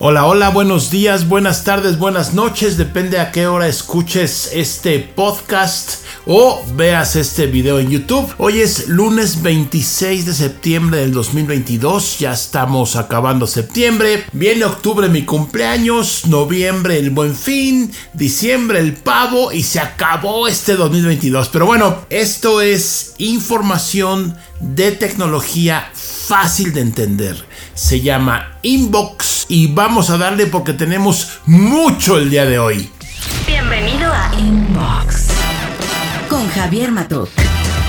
Hola, hola, buenos días, buenas tardes, buenas noches, depende a qué hora escuches este podcast o veas este video en YouTube. Hoy es lunes 26 de septiembre del 2022, ya estamos acabando septiembre, viene octubre mi cumpleaños, noviembre el buen fin, diciembre el pavo y se acabó este 2022. Pero bueno, esto es información de tecnología fácil de entender. Se llama Inbox y vamos a darle porque tenemos mucho el día de hoy. Bienvenido a Inbox con Javier Matuk,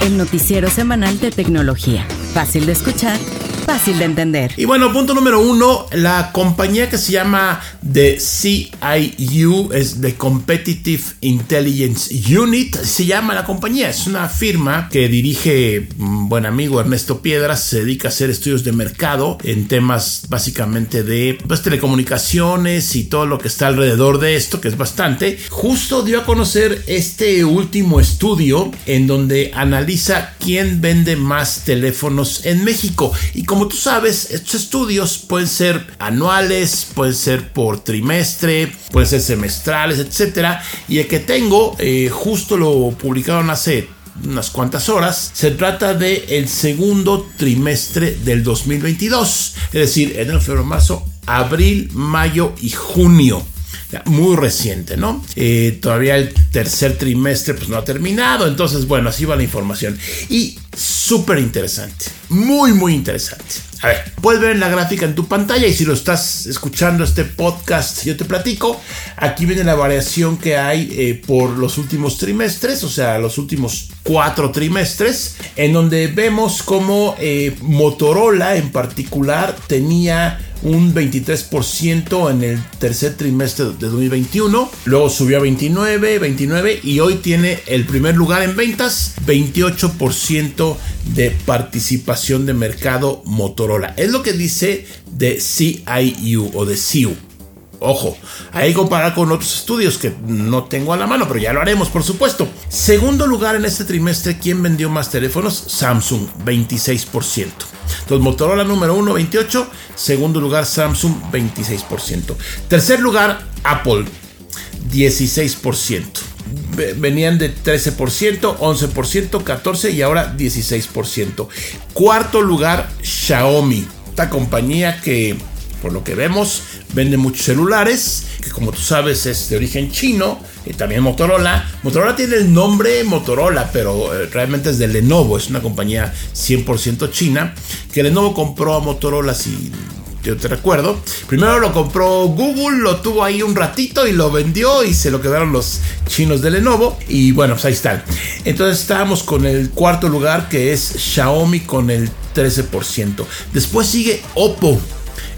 el noticiero semanal de tecnología. Fácil de escuchar fácil de entender. Y bueno, punto número uno, la compañía que se llama The CIU es The Competitive Intelligence Unit, se llama la compañía, es una firma que dirige un buen amigo Ernesto Piedras, se dedica a hacer estudios de mercado en temas básicamente de pues, telecomunicaciones y todo lo que está alrededor de esto, que es bastante. Justo dio a conocer este último estudio en donde analiza quién vende más teléfonos en México y como tú sabes, estos estudios pueden ser anuales, pueden ser por trimestre, pueden ser semestrales, etc. Y el que tengo, eh, justo lo publicaron hace unas cuantas horas. Se trata de el segundo trimestre del 2022, es decir, enero, febrero, marzo, abril, mayo y junio muy reciente, ¿no? Eh, todavía el tercer trimestre pues no ha terminado, entonces bueno, así va la información. Y súper interesante, muy muy interesante. A ver, puedes ver la gráfica en tu pantalla y si lo estás escuchando este podcast, yo te platico, aquí viene la variación que hay eh, por los últimos trimestres, o sea, los últimos cuatro trimestres, en donde vemos como eh, Motorola en particular tenía un 23% en el tercer trimestre de 2021, luego subió a 29, 29 y hoy tiene el primer lugar en ventas, 28% de participación de mercado Motorola. Es lo que dice de CIU o de CIU. Ojo, que comparar con otros estudios que no tengo a la mano, pero ya lo haremos, por supuesto. Segundo lugar en este trimestre, ¿quién vendió más teléfonos? Samsung, 26%. Entonces, Motorola número 1, 28. Segundo lugar, Samsung, 26%. Tercer lugar, Apple, 16%. Venían de 13%, 11%, 14% y ahora 16%. Cuarto lugar, Xiaomi. Esta compañía que por lo que vemos, vende muchos celulares, que como tú sabes es de origen chino, y también Motorola. Motorola tiene el nombre Motorola, pero eh, realmente es de Lenovo, es una compañía 100% china, que Lenovo compró a Motorola si yo te recuerdo. Primero lo compró Google, lo tuvo ahí un ratito y lo vendió y se lo quedaron los chinos de Lenovo. Y bueno, pues ahí están. Entonces estábamos con el cuarto lugar que es Xiaomi con el 13%. Después sigue Oppo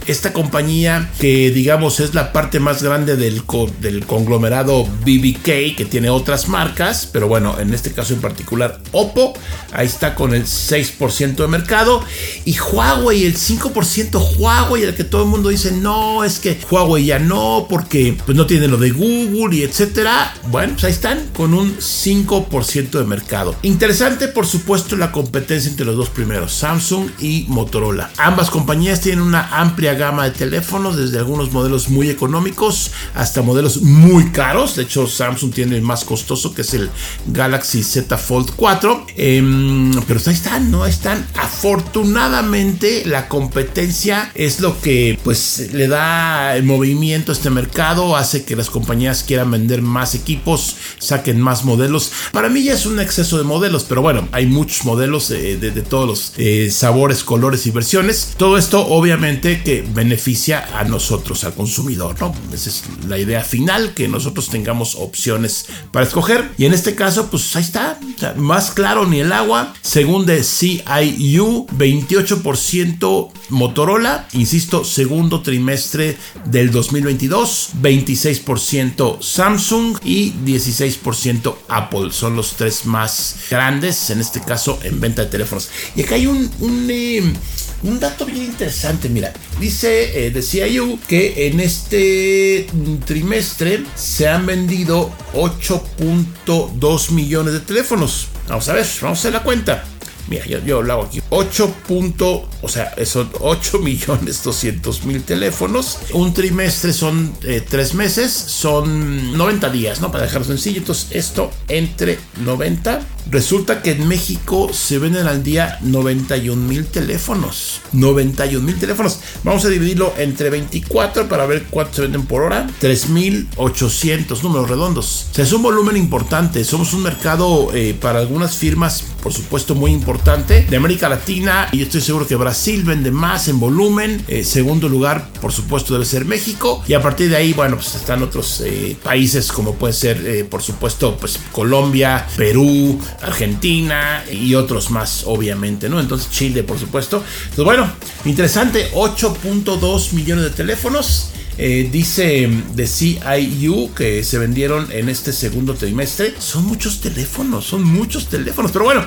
esta compañía que digamos es la parte más grande del, del conglomerado BBK que tiene otras marcas, pero bueno, en este caso en particular Oppo, ahí está con el 6% de mercado y Huawei el 5%, Huawei el que todo el mundo dice, no, es que Huawei ya no porque pues no tiene lo de Google y etcétera. Bueno, pues ahí están con un 5% de mercado. Interesante por supuesto la competencia entre los dos primeros, Samsung y Motorola. Ambas compañías tienen una amplia gama de teléfonos, desde algunos modelos muy económicos hasta modelos muy caros. De hecho, Samsung tiene el más costoso, que es el Galaxy Z Fold 4. Em, pero ahí están, ¿no? Están. Afortunadamente, la competencia es lo que pues le da el movimiento a este mercado, hace que las compañías quieran vender más equipos, saquen más modelos. Para mí ya es un exceso de modelos, pero bueno, hay muchos modelos de, todos los eh, sabores, colores y versiones. Todo esto obviamente que beneficia a nosotros, al consumidor, ¿no? Esa es la idea final, que nosotros tengamos opciones para escoger. Y en este caso, pues ahí está, más claro ni el agua. Según de CIU, 28% Motorola, insisto, segundo trimestre del 2022, 26% Samsung y 16% Apple. Son los tres más grandes, en este caso, en venta de teléfonos. Y acá hay un, eh, un dato bien interesante, mira, dice, eh, decía yo, que en este trimestre se han vendido 8.2 millones de teléfonos. Vamos a ver, vamos a hacer la cuenta. Mira, yo, lo hago aquí. 8 punto, o sea, son 8 millones 200 mil teléfonos. Un trimestre son 3 eh, meses, son 90 días, ¿no? Para dejarlo sencillo. Entonces, esto entre 90. Resulta que en México se venden al día 91 mil teléfonos. 91 mil teléfonos. Vamos a dividirlo entre 24 para ver cuánto se venden por hora. 3.800 números redondos. O sea, es un volumen importante. Somos un mercado eh, para algunas firmas, por supuesto, muy importante de América Latina. Y estoy seguro que Brasil vende más en volumen. Eh, segundo lugar, por supuesto, debe ser México. Y a partir de ahí, bueno, pues están otros eh, países como puede ser, por supuesto, pues Colombia, Perú, Argentina y otros más, obviamente, ¿no? Entonces Chile, por supuesto. Entonces, bueno, interesante, 8.2 millones de teléfonos. Eh, dice de CIU que se vendieron en este segundo trimestre. Son muchos teléfonos, son muchos teléfonos. Pero bueno,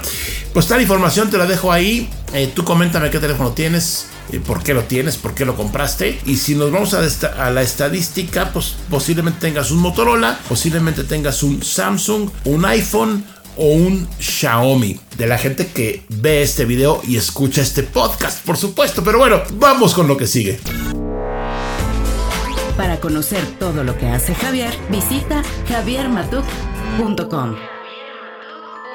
pues tal información te la dejo ahí. Eh, tú coméntame qué teléfono tienes, eh, por qué lo tienes, por qué lo compraste. Y si nos vamos a, a, la estadística, pues posiblemente tengas un Motorola, posiblemente tengas un Samsung, un iPhone o un Xiaomi. De la gente que ve este video y escucha este podcast, por supuesto. Pero bueno, vamos con lo que sigue. Para conocer todo lo que hace Javier, visita javiermatuk.com.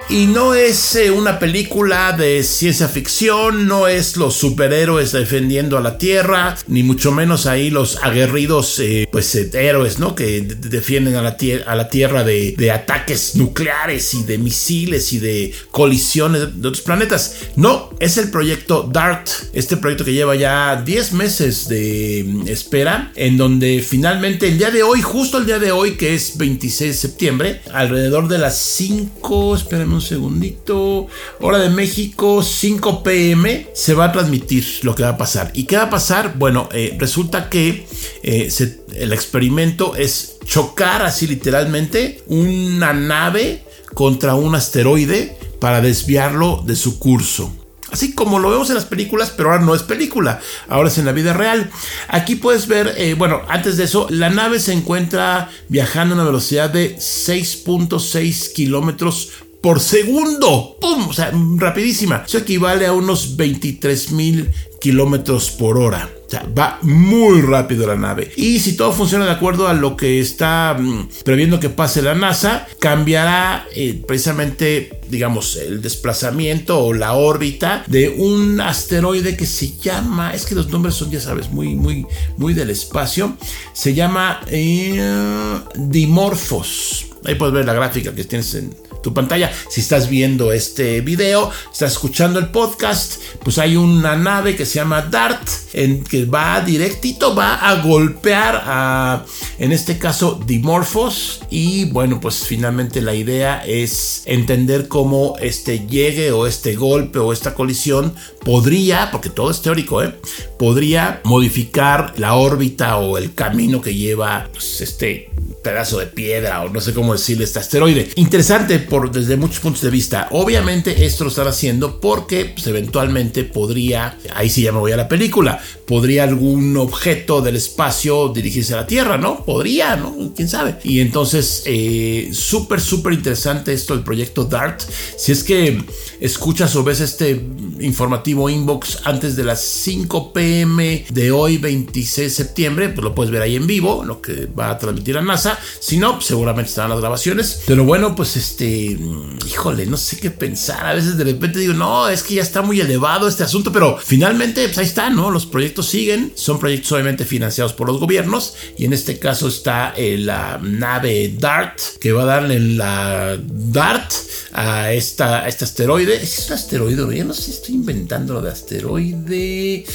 Y no es eh, una película de ciencia ficción, no es los superhéroes defendiendo a la Tierra, ni mucho menos ahí los aguerridos eh, pues eh, héroes, ¿no? Que defienden a la, a la Tierra de, ataques nucleares y de misiles y de colisiones de otros planetas. No, es el proyecto DART, este proyecto que lleva ya 10 meses de mm, espera, en donde finalmente el día de hoy, justo el día de hoy, que es 26 de septiembre, alrededor de las 5, espérenme un segundito. Hora de México, 5 pm, se va a transmitir lo que va a pasar. ¿Y qué va a pasar? Bueno, eh, resulta que eh, el experimento es chocar así literalmente una nave contra un asteroide para desviarlo de su curso. Así como lo vemos en las películas, pero ahora no es película, ahora es en la vida real. Aquí puedes ver, eh, bueno, antes de eso, la nave se encuentra viajando a una velocidad de 6.6 kilómetros por segundo. ¡Pum! O sea, rapidísima. Eso equivale a unos 23 mil kilómetros por hora. O sea, va muy rápido la nave. Y si todo funciona de acuerdo a lo que está mm, previendo que pase la NASA, cambiará eh, precisamente, digamos, el desplazamiento o la órbita de un asteroide que se llama, es que los nombres son, ya sabes, muy, muy, muy del espacio. Se llama eh, Dimorphos. Ahí puedes ver la gráfica que tienes en, tu pantalla. Si estás viendo este video, estás escuchando el podcast, pues hay una nave que se llama DART, en que va directito, va a golpear a, en este caso, Dimorphos. Y bueno, pues finalmente la idea es entender cómo este llegue o este golpe o esta colisión podría, porque todo es teórico, ¿eh? podría modificar la órbita o el camino que lleva pues, este pedazo de piedra o no sé cómo decirle este asteroide. Interesante por, desde muchos puntos de vista. Obviamente esto lo están haciendo porque pues, eventualmente podría, ahí sí ya me voy a la película, podría algún objeto del espacio dirigirse a la Tierra, ¿no? Podría, ¿no? ¿Quién sabe? Y entonces, eh, súper, súper interesante esto, el proyecto DART. Si es que escuchas o ves este informativo inbox antes de las 5 pm de hoy, 26 de septiembre, pues lo puedes ver ahí en vivo, lo que va a transmitir a NASA. Si no, seguramente están las grabaciones. Pero bueno, pues este, mm, híjole, no sé qué pensar. A veces de repente digo, no, es que ya está muy elevado este asunto, pero finalmente, pues ahí está, ¿no? Los proyectos siguen. Son proyectos obviamente financiados por los gobiernos. Y en este caso está eh, la nave DART, que va a darle la DART a, esta, este asteroide. ¿Es un asteroide? Yo no sé estoy inventando lo de asteroide.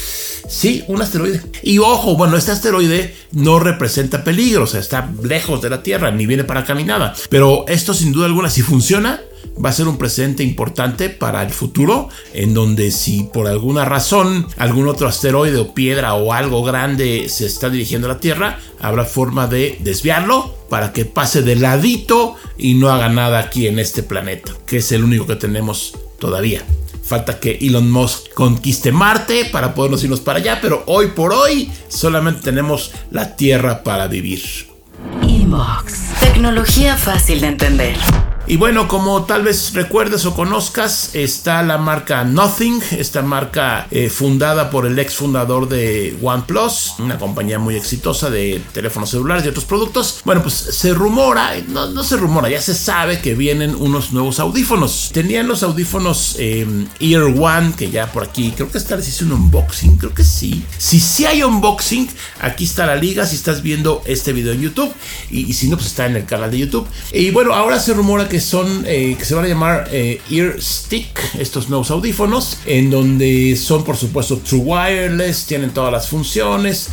Sí, un asteroide. Y ojo, bueno, este asteroide no representa peligro, o sea, está lejos de la Tierra, ni viene para caminada. Pero esto sin duda alguna, si funciona, va a ser un presente importante para el futuro, en donde si por alguna razón algún otro asteroide o piedra o algo grande se está dirigiendo a la Tierra, habrá forma de desviarlo para que pase de ladito y no haga nada aquí en este planeta, que es el único que tenemos todavía. Falta que Elon Musk conquiste Marte para podernos irnos para allá, pero hoy por hoy solamente tenemos la Tierra para vivir. Inbox. Tecnología fácil de entender. Y bueno, como tal vez recuerdes o conozcas, está la marca Nothing, esta marca eh, fundada por el ex fundador de OnePlus, una compañía muy exitosa de teléfonos celulares y otros productos. Bueno, pues se rumora, no, no se rumora, ya se sabe que vienen unos nuevos audífonos. Tenían los audífonos eh, Ear One, que ya por aquí, creo que esta les hice un unboxing, creo que sí. Si sí hay unboxing, aquí está la liga si estás viendo este video en YouTube. Y, si no, pues está en el canal de YouTube. Y bueno, ahora se rumora que son, eh, que se van a llamar eh, Ear Stick, estos nuevos audífonos, en donde son por supuesto True Wireless, tienen todas las funciones,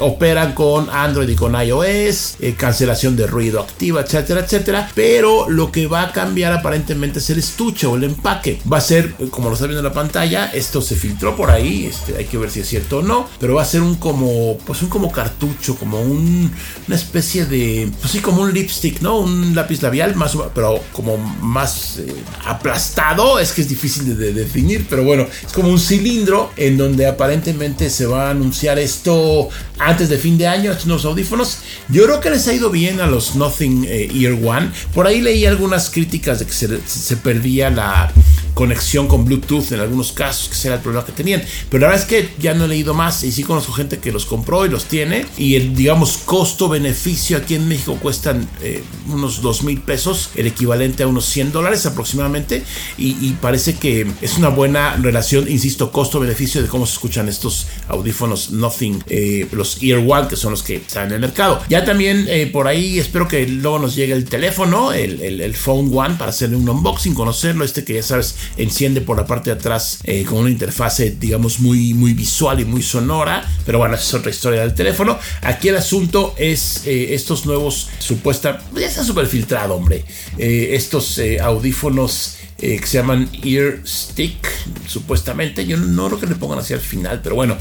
operan con Android y con iOS, cancelación de ruido activa, etcétera, etcétera. Pero lo que va a cambiar aparentemente es el estuche o el empaque. Va a ser, como lo está viendo en la pantalla, esto se filtró por ahí, este, hay que ver si es cierto o no, pero va a ser un como, pues un como cartucho, como un, una especie de, pues sí, como un lipstick, ¿no? Un lápiz labial, más, pero como más eh, aplastado, es que es difícil de, definir, pero bueno, es como un cilindro en donde aparentemente se va a anunciar esto antes de fin de año, estos nuevos audífonos. Yo creo que les ha ido bien a los Nothing eh, Ear One. Por ahí leí algunas críticas de que se perdía la conexión con Bluetooth en algunos casos, que será el problema que tenían. Pero la verdad es que ya no he leído más y sí conozco gente que los compró y los tiene. Y el, digamos, costo-beneficio aquí en México cuestan eh, unos 2 mil pesos, el equivalente a unos 100 dólares aproximadamente. Y, parece que es una buena relación, insisto, costo-beneficio de cómo se escuchan estos audífonos Nothing, eh, los Ear One, que son los que están en el mercado. Ya también eh, por ahí espero que luego nos llegue el teléfono, el, el, el Phone One, para hacerle un unboxing, conocerlo. Este que ya sabes enciende por la parte de atrás eh, con una interfase, digamos, muy, muy visual y muy sonora. Pero bueno, esa es otra historia del teléfono. Aquí el asunto es eh, estos nuevos, supuesta, ya está súper filtrado, hombre. Eh, estos audífonos. Que se llaman Ear Stick, supuestamente. Yo no creo que le pongan así al final, pero bueno,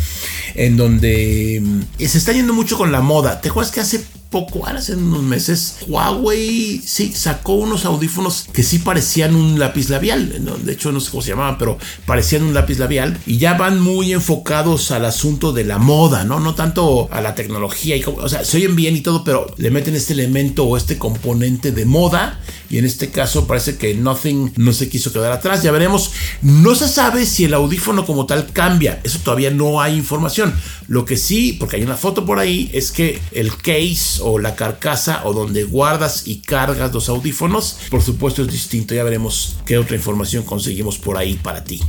en donde se está yendo mucho con la moda. ¿Te acuerdas que hace poco, hace unos meses, Huawei sí sacó unos audífonos que sí parecían un lápiz labial. De hecho, no sé cómo se llamaban, pero parecían un lápiz labial y ya van muy enfocados al asunto de la moda, ¿no? No tanto a la tecnología y o sea, se oyen bien y todo, pero le meten este elemento o este componente de moda y en este caso parece que Nothing no se quiso quedar atrás. Ya veremos. No se sabe si el audífono como tal cambia. Eso todavía no hay información. Lo que sí, porque hay una foto por ahí, es que el case o la carcasa o donde guardas y cargas los audífonos, por supuesto es distinto. Ya veremos qué otra información conseguimos por ahí para ti.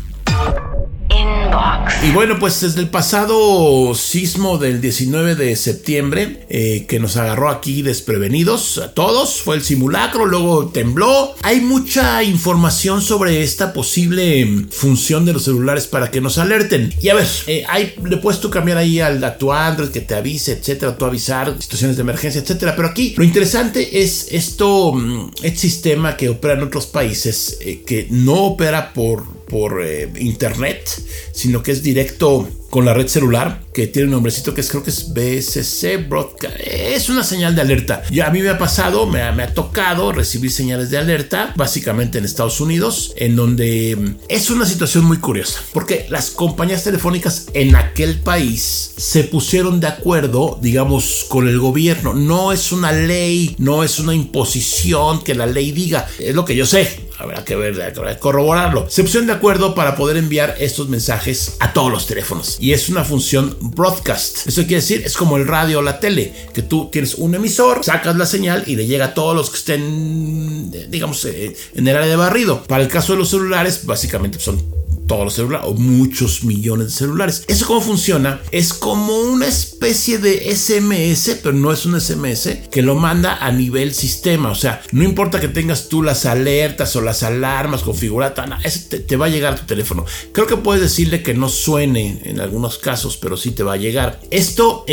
Y bueno, pues desde el pasado sismo del 19 de septiembre, eh, que nos agarró aquí desprevenidos a todos, fue el simulacro, luego tembló. Hay mucha información sobre esta posible función de los celulares para que nos alerten. Y a ver, eh, hay, le puedes tú cambiar ahí al, a tu Android que te avise, etcétera, tú avisar situaciones de emergencia, etcétera. Pero aquí lo interesante es esto, mm, este sistema que opera en otros países, eh, que no opera por por eh, internet, sino que es directo con la red celular, que tiene un nombrecito que es, creo que es BSC Broadcast. Es una señal de alerta. Ya a mí me ha pasado, me ha, me ha tocado recibir señales de alerta, básicamente en Estados Unidos, en donde mm, es una situación muy curiosa, porque las compañías telefónicas en aquel país se pusieron de acuerdo, digamos, con el gobierno. No es una ley, no es una imposición que la ley diga, es lo que yo sé habrá que ver, habrá que corroborarlo. Pusieron de acuerdo para poder enviar estos mensajes a todos los teléfonos. Y es una función broadcast. Eso quiere decir, es como el radio o la tele, que tú tienes un emisor, sacas la señal y le llega a todos los que estén, digamos, eh, en el área de barrido. Para el caso de los celulares, básicamente son todos los celulares o muchos millones de celulares. ¿Eso cómo funciona? Es como una especie de SMS, pero no es un SMS que lo manda a nivel sistema. O sea, no importa que tengas tú las alertas o las alarmas configuradas, ese te, va a llegar a tu teléfono. Creo que puedes decirle que no suene en algunos casos, pero sí te va a llegar. Esto,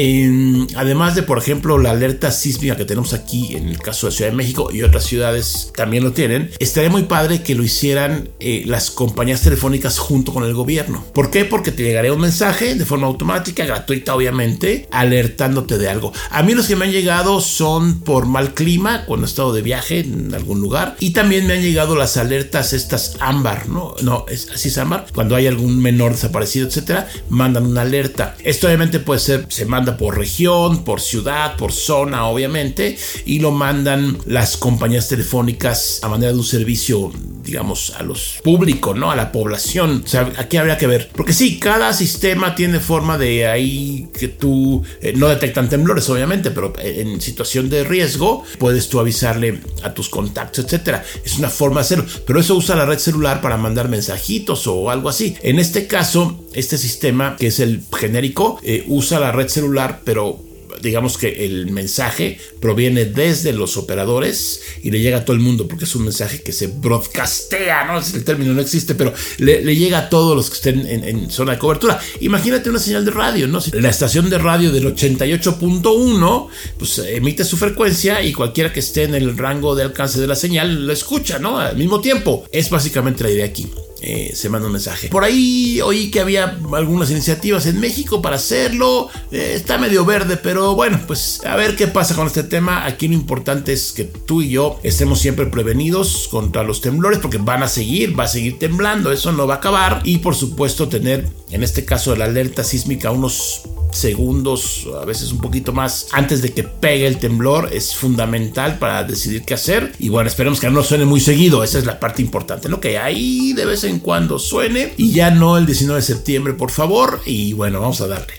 además de, por ejemplo, la alerta sísmica que tenemos aquí en el caso de Ciudad de México y otras ciudades también lo tienen, estaría muy padre que lo hicieran eh, las compañías telefónicas junto con el gobierno. ¿Por qué? Porque te llegaría un mensaje de forma automática, gratuita obviamente, alertándote de algo. A mí los que me han llegado son por mal clima, cuando he estado de viaje en algún lugar, y también me han llegado las alertas estas ámbar, ¿no? No, así es ámbar. Cuando hay algún menor desaparecido, etcétera, mandan una alerta. Esto obviamente puede ser, se manda por región, por ciudad, por zona, obviamente, y lo mandan las compañías telefónicas a manera de un servicio digamos, a los públicos, ¿no? A la población. O sea, aquí habría que ver. Porque sí, cada sistema tiene forma de ahí que tú eh, no detectan temblores, obviamente, pero en situación de riesgo puedes tú avisarle a tus contactos, etcétera. Es una forma de hacerlo. Pero eso usa la red celular para mandar mensajitos o algo así. En este caso, este sistema, que es el genérico, eh, usa la red celular, pero digamos que el mensaje proviene desde los operadores y le llega a todo el mundo, porque es un mensaje que se broadcastea, ¿no? El término no existe, pero le, llega a todos los que estén en, zona de cobertura. Imagínate una señal de radio, ¿no? La estación de radio del 88.1, pues emite su frecuencia y cualquiera que esté en el rango de alcance de la señal lo escucha, ¿no? Al mismo tiempo. Es básicamente la idea aquí. Eh, se manda un mensaje. Por ahí oí que había algunas iniciativas en México para hacerlo. Eh, está medio verde, pero bueno, pues a ver qué pasa con este tema. Aquí lo importante es que tú y yo estemos siempre prevenidos contra los temblores porque van a seguir, va a seguir temblando, eso no va a acabar. Y por supuesto tener, en este caso, la alerta sísmica unos segundos, a veces un poquito más, antes de que pegue el temblor, es fundamental para decidir qué hacer. Y bueno, esperemos que no suene muy seguido, esa es la parte importante, ¿no? Que ahí de vez en cuando suene y ya no el 19 de septiembre, por favor. Y bueno, vamos a darle.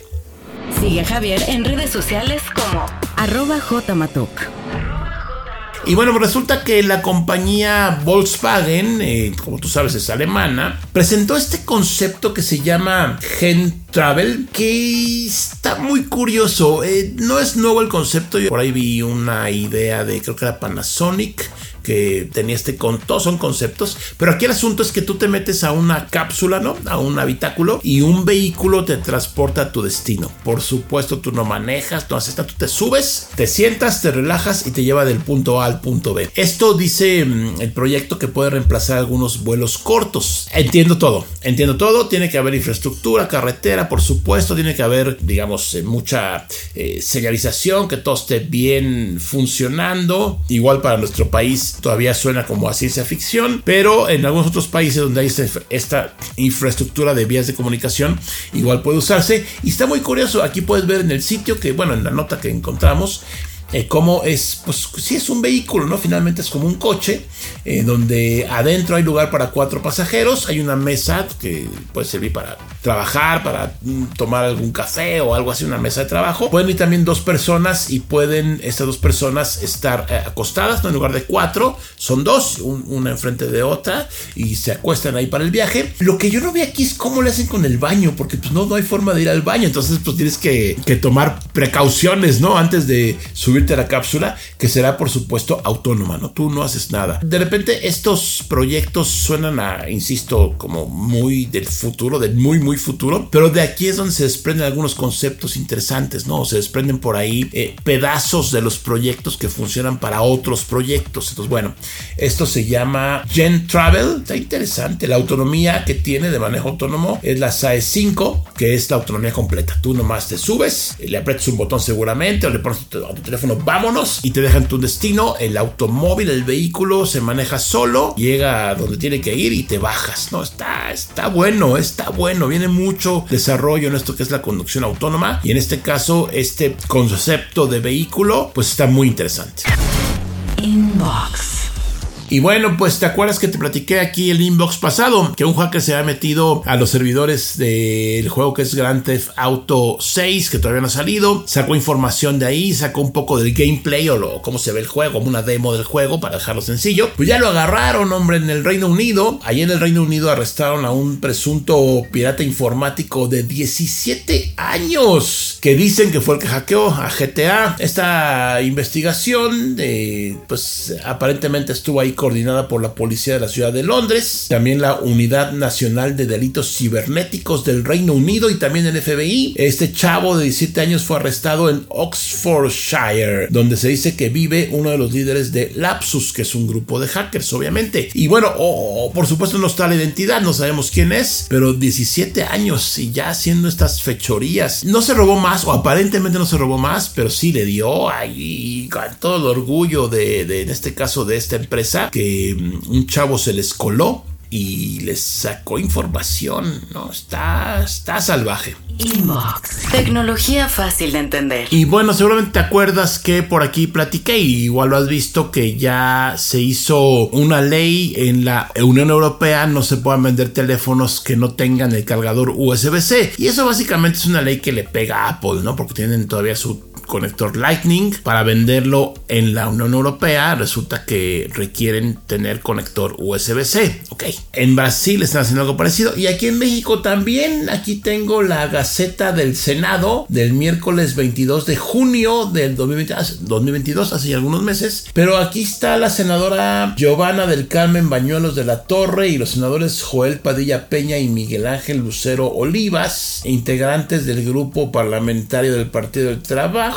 Sigue a Javier en redes sociales como arroba jmatok. Y bueno, resulta que la compañía Volkswagen, eh, como tú sabes es alemana, presentó este concepto que se llama Gen Travel, que está muy curioso. Eh, no es nuevo el concepto, yo por ahí vi una idea de, creo que era Panasonic, que tenía este con todos son conceptos, pero aquí el asunto es que tú te metes a una cápsula, ¿no? A un habitáculo y un vehículo te transporta a tu destino. Por supuesto, tú no manejas, no haces tú te subes, te sientas, te relajas y te lleva del punto A al punto B. Esto dice mm, el proyecto que puede reemplazar algunos vuelos cortos. Entiendo todo, entiendo todo, tiene que haber infraestructura, carretera, por supuesto, tiene que haber, digamos, eh, mucha eh, señalización, que todo esté bien funcionando. Igual para nuestro país todavía suena como a ciencia ficción, pero en algunos otros países donde hay esta, infraestructura de vías de comunicación, igual puede usarse. Y está muy curioso, aquí puedes ver en el sitio que, bueno, en la nota que encontramos, eh, cómo es, pues sí es un vehículo, ¿no? Finalmente es como un coche, eh, donde adentro hay lugar para cuatro pasajeros, hay una mesa que puede servir para trabajar, para mm, tomar algún café o algo así, una mesa de trabajo. Pueden ir también dos personas y pueden estas dos personas estar eh, acostadas, ¿no? En lugar de cuatro, son dos, una enfrente de otra y se acuestan ahí para el viaje. Lo que yo no vi aquí es cómo le hacen con el baño, porque pues no, no hay forma de ir al baño, entonces pues tienes que, que tomar precauciones, ¿no? Antes de subir a la cápsula, que será por supuesto autónoma, ¿no? Tú no haces nada. De repente estos proyectos suenan a, insisto, como muy del futuro, del muy, muy futuro, pero de aquí es donde se desprenden algunos conceptos interesantes, ¿no? Se desprenden por ahí eh, pedazos de los proyectos que funcionan para otros proyectos. Entonces, bueno, esto se llama Gen Travel, está interesante. La autonomía que tiene de manejo autónomo es la SAE 5, que es la autonomía completa. Tú nomás te subes, le aprietas un botón seguramente o le pones a tu teléfono vámonos y te dejan tu destino. El automóvil, el vehículo se maneja solo, llega a donde tiene que ir y te bajas. No, está, está bueno, está bueno. Viene mucho desarrollo en esto que es la conducción autónoma y en este caso este concepto de vehículo pues está muy interesante. Inbox. Y bueno, pues te acuerdas que te platiqué aquí el inbox pasado, que un hacker se ha metido a los servidores del juego que es Grand Theft Auto 6, que todavía no ha salido, sacó información de ahí, sacó un poco del gameplay o lo, cómo se ve el juego, como una demo del juego para dejarlo sencillo. Pues ya lo agarraron, hombre, en el Reino Unido. Ahí en el Reino Unido arrestaron a un presunto pirata informático de 17 años, que dicen que fue el que hackeó a GTA. Esta investigación, de, pues aparentemente estuvo ahí con coordinada por la policía de la ciudad de Londres, también la Unidad Nacional de Delitos Cibernéticos del Reino Unido y también el FBI. Este chavo de 17 años fue arrestado en Oxfordshire, donde se dice que vive uno de los líderes de Lapsus, que es un grupo de hackers, obviamente. Y bueno, por supuesto no está la identidad, no sabemos quién es, pero 17 años y ya haciendo estas fechorías. No se robó más, o aparentemente no se robó más, pero sí le dio ahí con todo el orgullo de, de en este caso de esta empresa, que mm, un chavo se les coló y les sacó información, ¿no? Está, está salvaje. Inbox. Tecnología fácil de entender. Y bueno, seguramente te acuerdas que por aquí platiqué, y igual lo has visto, que ya se hizo una ley en la Unión Europea, no se puedan vender teléfonos que no tengan el cargador USB-C. Y eso básicamente es una ley que le pega a Apple, ¿no? Porque tienen todavía su conector Lightning para venderlo en la Unión Europea. Resulta que requieren tener conector USB-C ok. En Brasil están haciendo algo parecido. Y aquí en México también. Aquí tengo la Gaceta del Senado del miércoles 22 de junio del 2022 hace algunos meses. Pero aquí está la senadora Giovanna del Carmen Bañuelos de la Torre y los senadores Joel Padilla Peña y Miguel Ángel Lucero Olivas integrantes del grupo parlamentario del Partido del Trabajo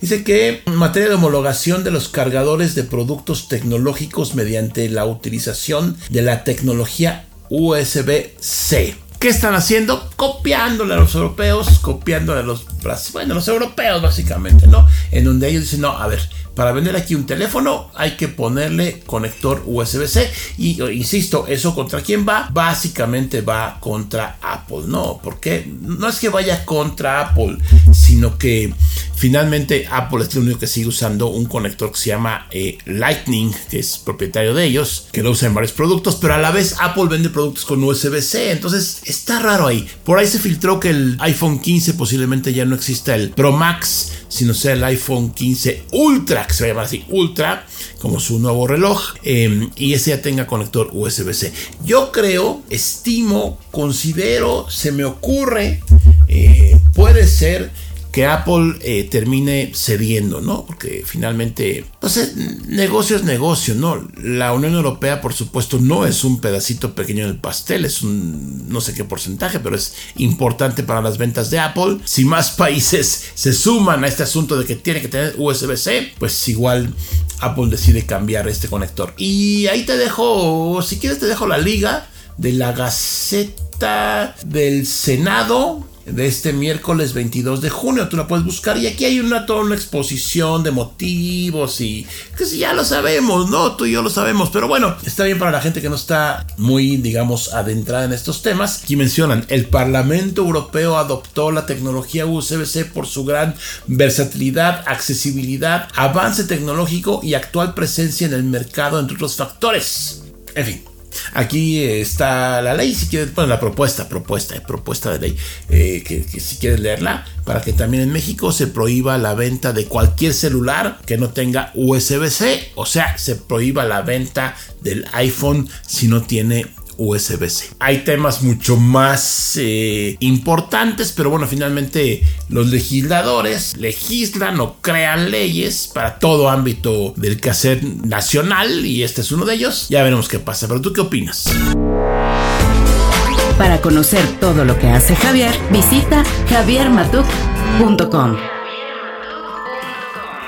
Dice que en materia de homologación de los cargadores de productos tecnológicos mediante la utilización de la tecnología USB-C. ¿Qué están haciendo? Copiándole a los europeos, copiándole a los, bueno, los europeos básicamente, ¿no? En donde ellos dicen, no, a ver, para vender aquí un teléfono hay que ponerle conector USB-C y insisto, eso contra quién va? Básicamente va contra Apple, ¿no? Porque no es que vaya contra Apple, sino que finalmente Apple es el único que sigue usando un conector que se llama eh, Lightning, que es propietario de ellos, que lo usa en varios productos, pero a la vez Apple vende productos con USB-C, entonces está raro ahí. Por ahí se filtró que el iPhone 15 posiblemente ya no exista el Pro Max, sino sea el iPhone 15 Ultra que se va a llamar así Ultra, como su nuevo reloj, em, y ese ya tenga conector USB-C. Yo creo, estimo, considero, se me ocurre, eh, puede ser que Apple eh, termine cediendo, ¿no? Porque finalmente, pues eh, negocio es negocio, ¿no? La Unión Europea, por supuesto, no es un pedacito pequeño del pastel, es un no sé qué porcentaje, pero es importante para las ventas de Apple. Si más países se suman a este asunto de que tiene que tener USB-C, pues igual Apple decide cambiar este conector. Y ahí te dejo, si quieres te dejo la liga de la Gaceta del Senado de este miércoles 22 de junio. Tú la puedes buscar y aquí hay una toda una exposición de motivos y que si ya lo sabemos, ¿no? Tú y yo lo sabemos, pero bueno, está bien para la gente que no está muy, digamos, adentrada en estos temas. Aquí mencionan, el Parlamento Europeo adoptó la tecnología USB-C por su gran versatilidad, accesibilidad, avance tecnológico y actual presencia en el mercado, entre otros factores. En fin, Aquí está la ley, si quieres, bueno, la propuesta, propuesta, propuesta de ley, eh, que, si quieres leerla, para que también en México se prohíba la venta de cualquier celular que no tenga USB-C, o sea, se prohíba la venta del iPhone si no tiene USB-C. Hay temas mucho más eh, importantes, pero bueno, finalmente los legisladores legislan o crean leyes para todo ámbito del quehacer nacional y este es uno de ellos. Ya veremos qué pasa, pero ¿tú qué opinas? Para conocer todo lo que hace Javier, visita javiermatuk.com.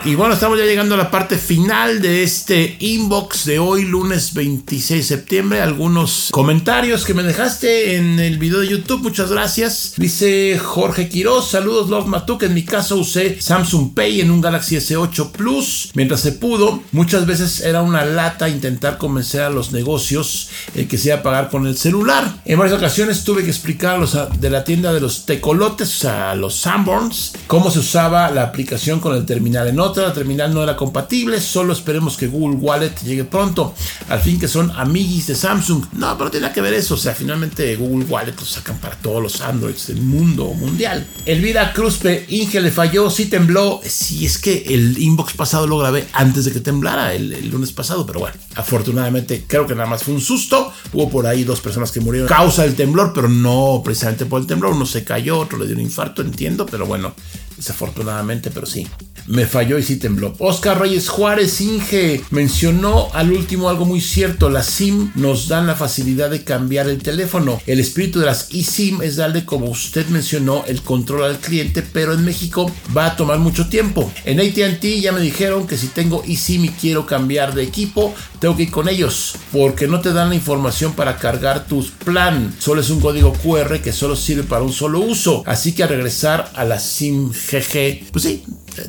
Y bueno, estamos ya llegando a la parte final de este inbox de hoy, lunes 26 de septiembre. Algunos comentarios que me dejaste en el video de YouTube, muchas gracias. Dice Jorge Quiroz, saludos Love Matuk. En mi caso usé Samsung Pay en un Galaxy S8 Plus mientras se pudo. Muchas veces era una lata intentar convencer a los negocios el que se iba a pagar con el celular. En varias ocasiones tuve que explicar a los de la tienda de los tecolotes, sea, los Sanborns, cómo se usaba la aplicación con el terminal en la terminal no era compatible, solo esperemos que Google Wallet llegue pronto. Al fin que son amiguis de Samsung. No, pero tiene que ver eso. O sea, finalmente Google Wallet lo sacan para todos los Androids del mundo mundial. Elvira Cruzpe, Inge le falló, sí tembló. Sí, es que el inbox pasado lo grabé antes de que temblara el, lunes pasado, pero bueno, afortunadamente creo que nada más fue un susto. Hubo por ahí dos personas que murieron causa del temblor, pero no precisamente por el temblor. Uno se cayó, otro le dio un infarto, entiendo, pero bueno, desafortunadamente, pero sí. me falló y sí tembló. Oscar Reyes Juárez Inge mencionó al último algo muy cierto. Las SIM nos dan la facilidad de cambiar el teléfono. El espíritu de las eSIM es darle, como usted mencionó, el control al cliente, pero en México va a tomar mucho tiempo. En ATT ya me dijeron que si tengo eSIM y quiero cambiar de equipo, tengo que ir con ellos, porque no te dan la información para cargar tus plan. Solo es un código QR que solo sirve para un solo uso. Así que a regresar a la SIM GG, pues sí,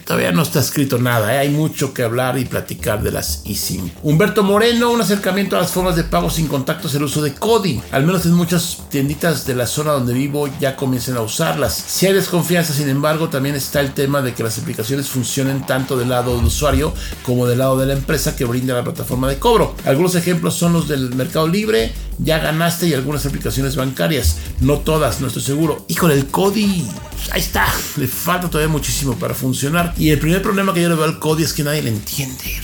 todavía no está escrito nada, ¿eh? hay mucho que hablar y platicar de las eSIM. Humberto Moreno, un acercamiento a las formas de pago sin contactos, el uso de Cody. Al menos en muchas tienditas de la zona donde vivo ya comiencen a usarlas. Si hay desconfianza, sin embargo, también está el tema de que las aplicaciones funcionen tanto del lado del usuario como del lado de la empresa que brinda la plataforma de cobro. Algunos ejemplos son los del Mercado Libre, ya ganaste y algunas aplicaciones bancarias. No todas, no estoy seguro. Híjole, el Cody, ahí está. Le falta todavía muchísimo para funcionar. Y el primer problema que yo le veo al Cody es que nadie le entiende.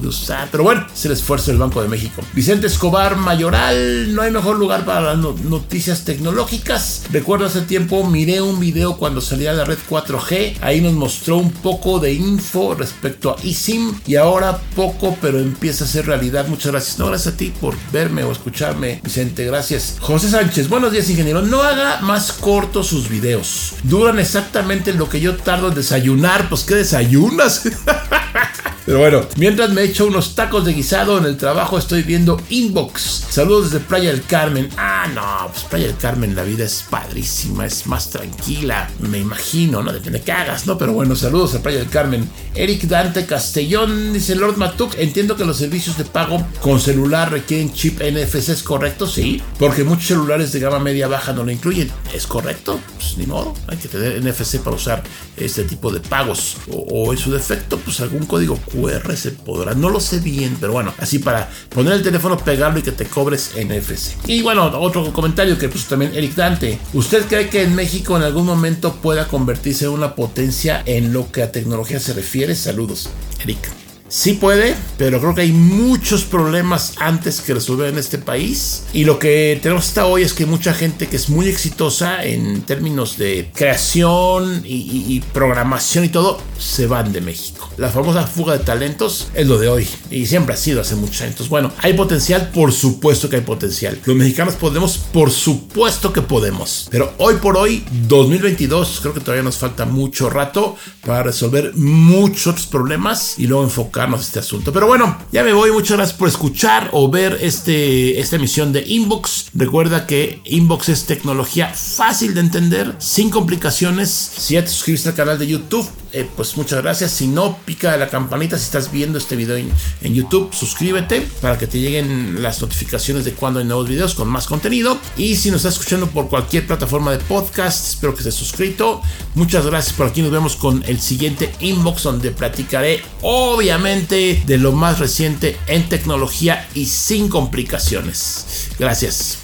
De usar. Pero bueno, es el esfuerzo del Banco de México. Vicente Escobar Mayoral, no hay mejor lugar para las noticias tecnológicas. Recuerdo hace tiempo miré un video cuando salía la red 4G. Ahí nos mostró un poco de info respecto a eSIM. Y ahora poco, pero empieza a ser realidad. Muchas gracias. No, gracias a ti por verme o escucharme, Vicente. Gracias. José Sánchez, buenos días, ingeniero. No haga más cortos sus videos. Duran exactamente lo que yo tardo en desayunar. Pues, ¿qué desayunas? Pero bueno, mientras me echo unos tacos de guisado en el trabajo, estoy viendo Inbox. Saludos desde Playa del Carmen. Ah, no, pues Playa del Carmen, la vida es padrísima, es más tranquila, me imagino, ¿no? Depende de qué hagas, ¿no? Pero bueno, saludos a Playa del Carmen. Eric Dante Castellón dice Lord Matuk, entiendo que los servicios de pago con celular requieren chip NFC, ¿es correcto? Sí, porque muchos celulares de gama media baja no lo incluyen. ¿Es correcto? Pues ni modo, hay que tener NFC para usar este tipo de pagos. O, o en su defecto, pues algún código QR se podrá, no lo sé bien, pero bueno, así para poner el teléfono, pegarlo y que te cobres NFC. Y bueno, otro comentario que puso también Eric Dante. ¿Usted cree que en México en algún momento pueda convertirse en una potencia en lo que a tecnología se refiere? Saludos, Eric. Sí puede, pero creo que hay muchos problemas antes que resolver en este país. Y lo que tenemos hasta hoy es que mucha gente que es muy exitosa en términos de creación y, programación y todo, se van de México. La famosa fuga de talentos es lo de hoy y siempre ha sido hace muchos años. Bueno, ¿hay potencial? Por supuesto que hay potencial. Los mexicanos podemos, por supuesto que podemos. Pero hoy por hoy, 2022, creo que todavía nos falta mucho rato para resolver muchos problemas y luego enfocar este asunto. Pero bueno, ya me voy. Muchas gracias por escuchar o ver este, esta emisión de Inbox. Recuerda que Inbox es tecnología fácil de entender, sin complicaciones. Si ya te suscribiste al canal de YouTube, eh, pues muchas gracias. Si no, pica la campanita si estás viendo este video en, YouTube, suscríbete para que te lleguen las notificaciones de cuando hay nuevos videos con más contenido. Y si nos estás escuchando por cualquier plataforma de podcast, espero que estés suscrito. Muchas gracias por aquí. Nos vemos con el siguiente inbox donde platicaré obviamente de lo más reciente en tecnología y sin complicaciones. Gracias.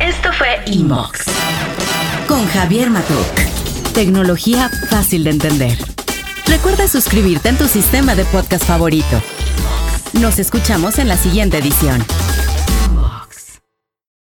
Esto fue Inbox con Javier Matuk. Tecnología fácil de entender. Recuerda suscribirte en tu sistema de podcast favorito. Nos escuchamos en la siguiente edición.